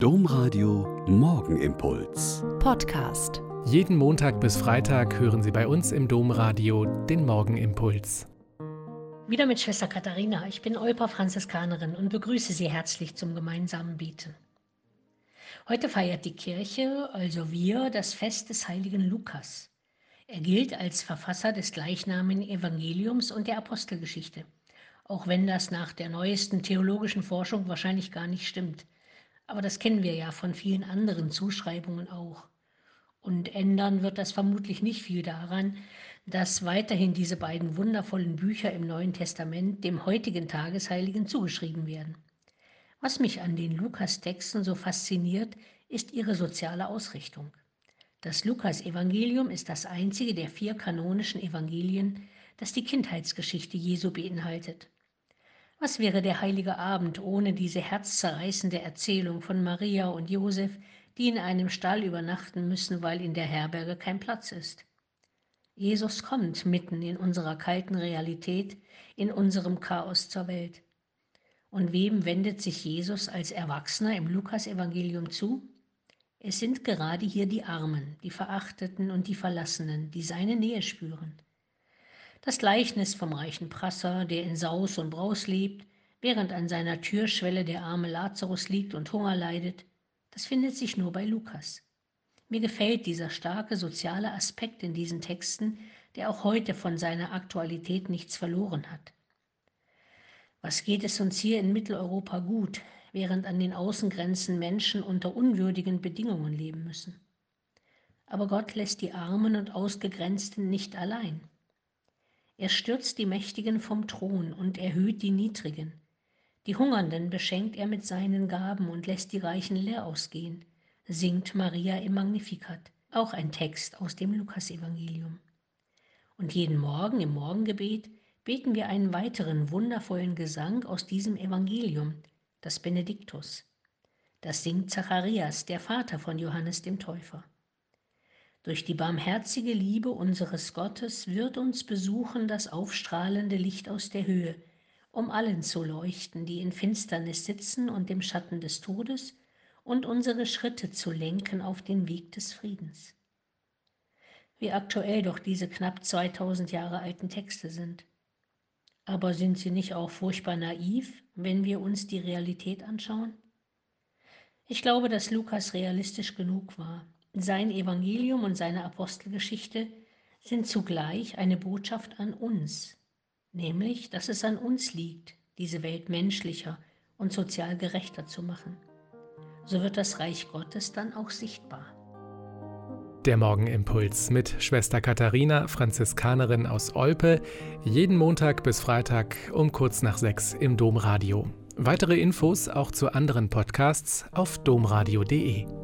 Domradio Morgenimpuls. Podcast. Jeden Montag bis Freitag hören Sie bei uns im Domradio den Morgenimpuls. Wieder mit Schwester Katharina. Ich bin Olpa Franziskanerin und begrüße Sie herzlich zum gemeinsamen Beten. Heute feiert die Kirche, also wir, das Fest des heiligen Lukas. Er gilt als Verfasser des gleichnamigen Evangeliums und der Apostelgeschichte, auch wenn das nach der neuesten theologischen Forschung wahrscheinlich gar nicht stimmt. Aber das kennen wir ja von vielen anderen Zuschreibungen auch. Und ändern wird das vermutlich nicht viel daran, dass weiterhin diese beiden wundervollen Bücher im Neuen Testament dem heutigen Tagesheiligen zugeschrieben werden. Was mich an den Lukas-Texten so fasziniert, ist ihre soziale Ausrichtung. Das Lukas-Evangelium ist das einzige der vier kanonischen Evangelien, das die Kindheitsgeschichte Jesu beinhaltet. Was wäre der heilige Abend ohne diese herzzerreißende Erzählung von Maria und Josef, die in einem Stall übernachten müssen, weil in der Herberge kein Platz ist? Jesus kommt mitten in unserer kalten Realität, in unserem Chaos zur Welt. Und wem wendet sich Jesus als Erwachsener im Lukasevangelium zu? Es sind gerade hier die Armen, die Verachteten und die Verlassenen, die seine Nähe spüren. Das Gleichnis vom reichen Prasser, der in Saus und Braus lebt, während an seiner Türschwelle der arme Lazarus liegt und Hunger leidet, das findet sich nur bei Lukas. Mir gefällt dieser starke soziale Aspekt in diesen Texten, der auch heute von seiner Aktualität nichts verloren hat. Was geht es uns hier in Mitteleuropa gut, während an den Außengrenzen Menschen unter unwürdigen Bedingungen leben müssen? Aber Gott lässt die Armen und Ausgegrenzten nicht allein. Er stürzt die Mächtigen vom Thron und erhöht die Niedrigen. Die Hungernden beschenkt er mit seinen Gaben und lässt die Reichen leer ausgehen, singt Maria im Magnificat, auch ein Text aus dem Lukasevangelium. Und jeden Morgen im Morgengebet beten wir einen weiteren wundervollen Gesang aus diesem Evangelium, das Benediktus. Das singt Zacharias, der Vater von Johannes dem Täufer. Durch die barmherzige Liebe unseres Gottes wird uns besuchen das aufstrahlende Licht aus der Höhe, um allen zu leuchten, die in Finsternis sitzen und im Schatten des Todes, und unsere Schritte zu lenken auf den Weg des Friedens. Wie aktuell doch diese knapp 2000 Jahre alten Texte sind. Aber sind sie nicht auch furchtbar naiv, wenn wir uns die Realität anschauen? Ich glaube, dass Lukas realistisch genug war, sein Evangelium und seine Apostelgeschichte sind zugleich eine Botschaft an uns, nämlich, dass es an uns liegt, diese Welt menschlicher und sozial gerechter zu machen. So wird das Reich Gottes dann auch sichtbar. Der Morgenimpuls mit Schwester Katharina, Franziskanerin aus Olpe, jeden Montag bis Freitag um kurz nach sechs im Domradio. Weitere Infos auch zu anderen Podcasts auf domradio.de.